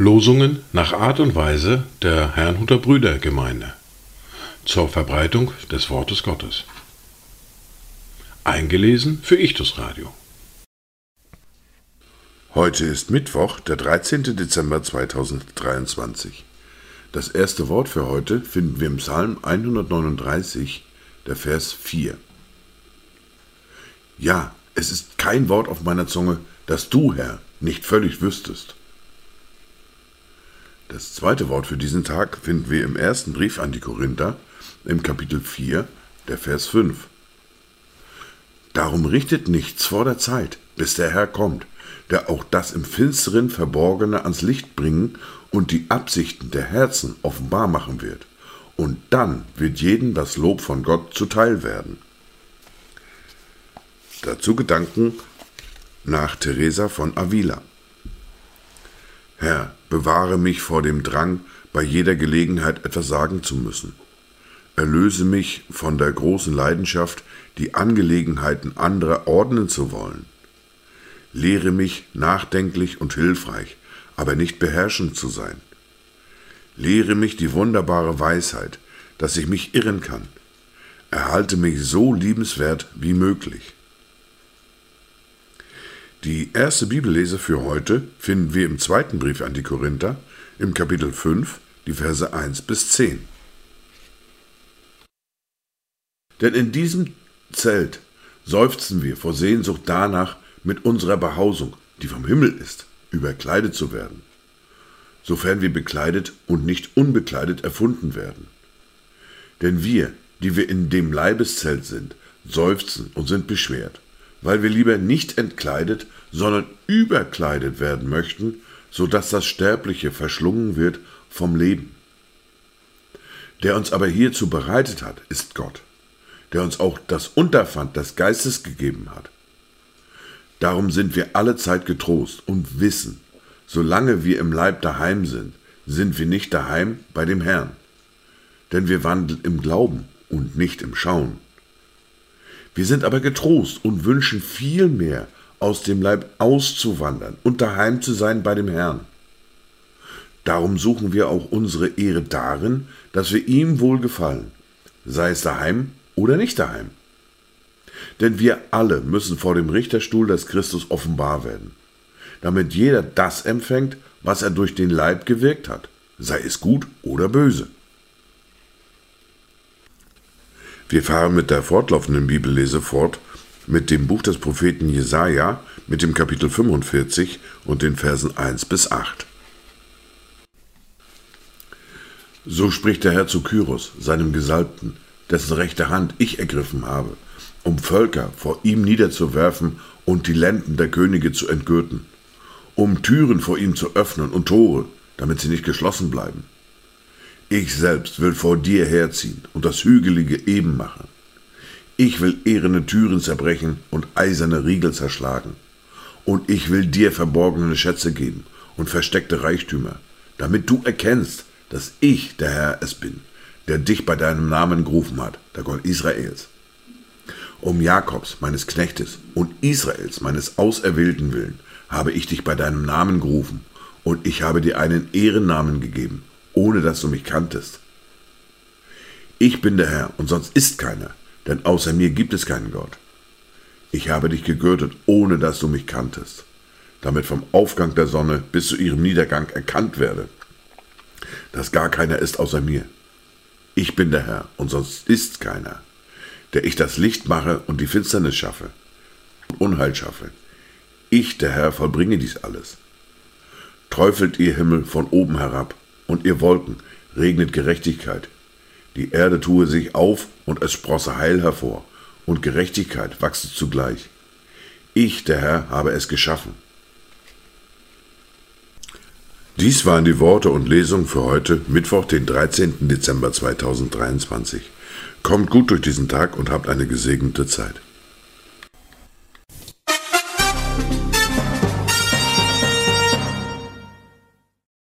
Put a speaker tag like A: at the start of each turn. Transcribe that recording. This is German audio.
A: Losungen nach Art und Weise der Herrnhuter Brüdergemeinde zur Verbreitung des Wortes Gottes. Eingelesen für Ichtus Radio.
B: Heute ist Mittwoch, der 13. Dezember 2023. Das erste Wort für heute finden wir im Psalm 139, der Vers 4. Ja, es ist kein Wort auf meiner Zunge, das du, Herr, nicht völlig wüsstest. Das zweite Wort für diesen Tag finden wir im ersten Brief an die Korinther, im Kapitel 4, der Vers 5. Darum richtet nichts vor der Zeit, bis der Herr kommt, der auch das im Finsteren Verborgene ans Licht bringen und die Absichten der Herzen offenbar machen wird. Und dann wird jedem das Lob von Gott zuteil werden. Dazu Gedanken nach Teresa von Avila. Herr, bewahre mich vor dem Drang, bei jeder Gelegenheit etwas sagen zu müssen. Erlöse mich von der großen Leidenschaft, die Angelegenheiten anderer ordnen zu wollen. Lehre mich nachdenklich und hilfreich, aber nicht beherrschend zu sein. Lehre mich die wunderbare Weisheit, dass ich mich irren kann. Erhalte mich so liebenswert wie möglich. Die erste Bibellese für heute finden wir im zweiten Brief an die Korinther, im Kapitel 5, die Verse 1 bis 10. Denn in diesem Zelt seufzen wir vor Sehnsucht danach, mit unserer Behausung, die vom Himmel ist, überkleidet zu werden, sofern wir bekleidet und nicht unbekleidet erfunden werden. Denn wir, die wir in dem Leibeszelt sind, seufzen und sind beschwert weil wir lieber nicht entkleidet, sondern überkleidet werden möchten, so dass das Sterbliche verschlungen wird vom Leben. Der uns aber hierzu bereitet hat, ist Gott, der uns auch das Unterpfand des Geistes gegeben hat. Darum sind wir alle Zeit getrost und wissen, solange wir im Leib daheim sind, sind wir nicht daheim bei dem Herrn. Denn wir wandeln im Glauben und nicht im Schauen. Wir sind aber getrost und wünschen vielmehr, aus dem Leib auszuwandern und daheim zu sein bei dem Herrn. Darum suchen wir auch unsere Ehre darin, dass wir ihm wohlgefallen, sei es daheim oder nicht daheim. Denn wir alle müssen vor dem Richterstuhl des Christus offenbar werden, damit jeder das empfängt, was er durch den Leib gewirkt hat, sei es gut oder böse. Wir fahren mit der fortlaufenden Bibellese fort mit dem Buch des Propheten Jesaja mit dem Kapitel 45 und den Versen 1 bis 8. So spricht der Herr zu Kyros, seinem Gesalbten, dessen rechte Hand ich ergriffen habe, um Völker vor ihm niederzuwerfen und die Lenden der Könige zu entgürten, um Türen vor ihm zu öffnen und Tore, damit sie nicht geschlossen bleiben ich selbst will vor dir herziehen und das Hügelige eben machen. Ich will ehrene Türen zerbrechen und eiserne Riegel zerschlagen. Und ich will dir verborgene Schätze geben und versteckte Reichtümer, damit du erkennst, dass ich der Herr es bin, der dich bei deinem Namen gerufen hat, der Gott Israels. Um Jakobs, meines Knechtes, und Israels, meines Auserwählten willen, habe ich dich bei deinem Namen gerufen, und ich habe dir einen Ehrennamen gegeben, ohne dass du mich kanntest. Ich bin der Herr und sonst ist keiner, denn außer mir gibt es keinen Gott. Ich habe dich gegürtet, ohne dass du mich kanntest, damit vom Aufgang der Sonne bis zu ihrem Niedergang erkannt werde, dass gar keiner ist außer mir. Ich bin der Herr und sonst ist keiner, der ich das Licht mache und die Finsternis schaffe und Unheil schaffe. Ich, der Herr, vollbringe dies alles. Träufelt ihr Himmel von oben herab und ihr Wolken, regnet Gerechtigkeit. Die Erde tue sich auf und es sprosse Heil hervor, und Gerechtigkeit wachse zugleich. Ich, der Herr, habe es geschaffen. Dies waren die Worte und Lesungen für heute, Mittwoch, den 13. Dezember 2023. Kommt gut durch diesen Tag und habt eine gesegnete Zeit.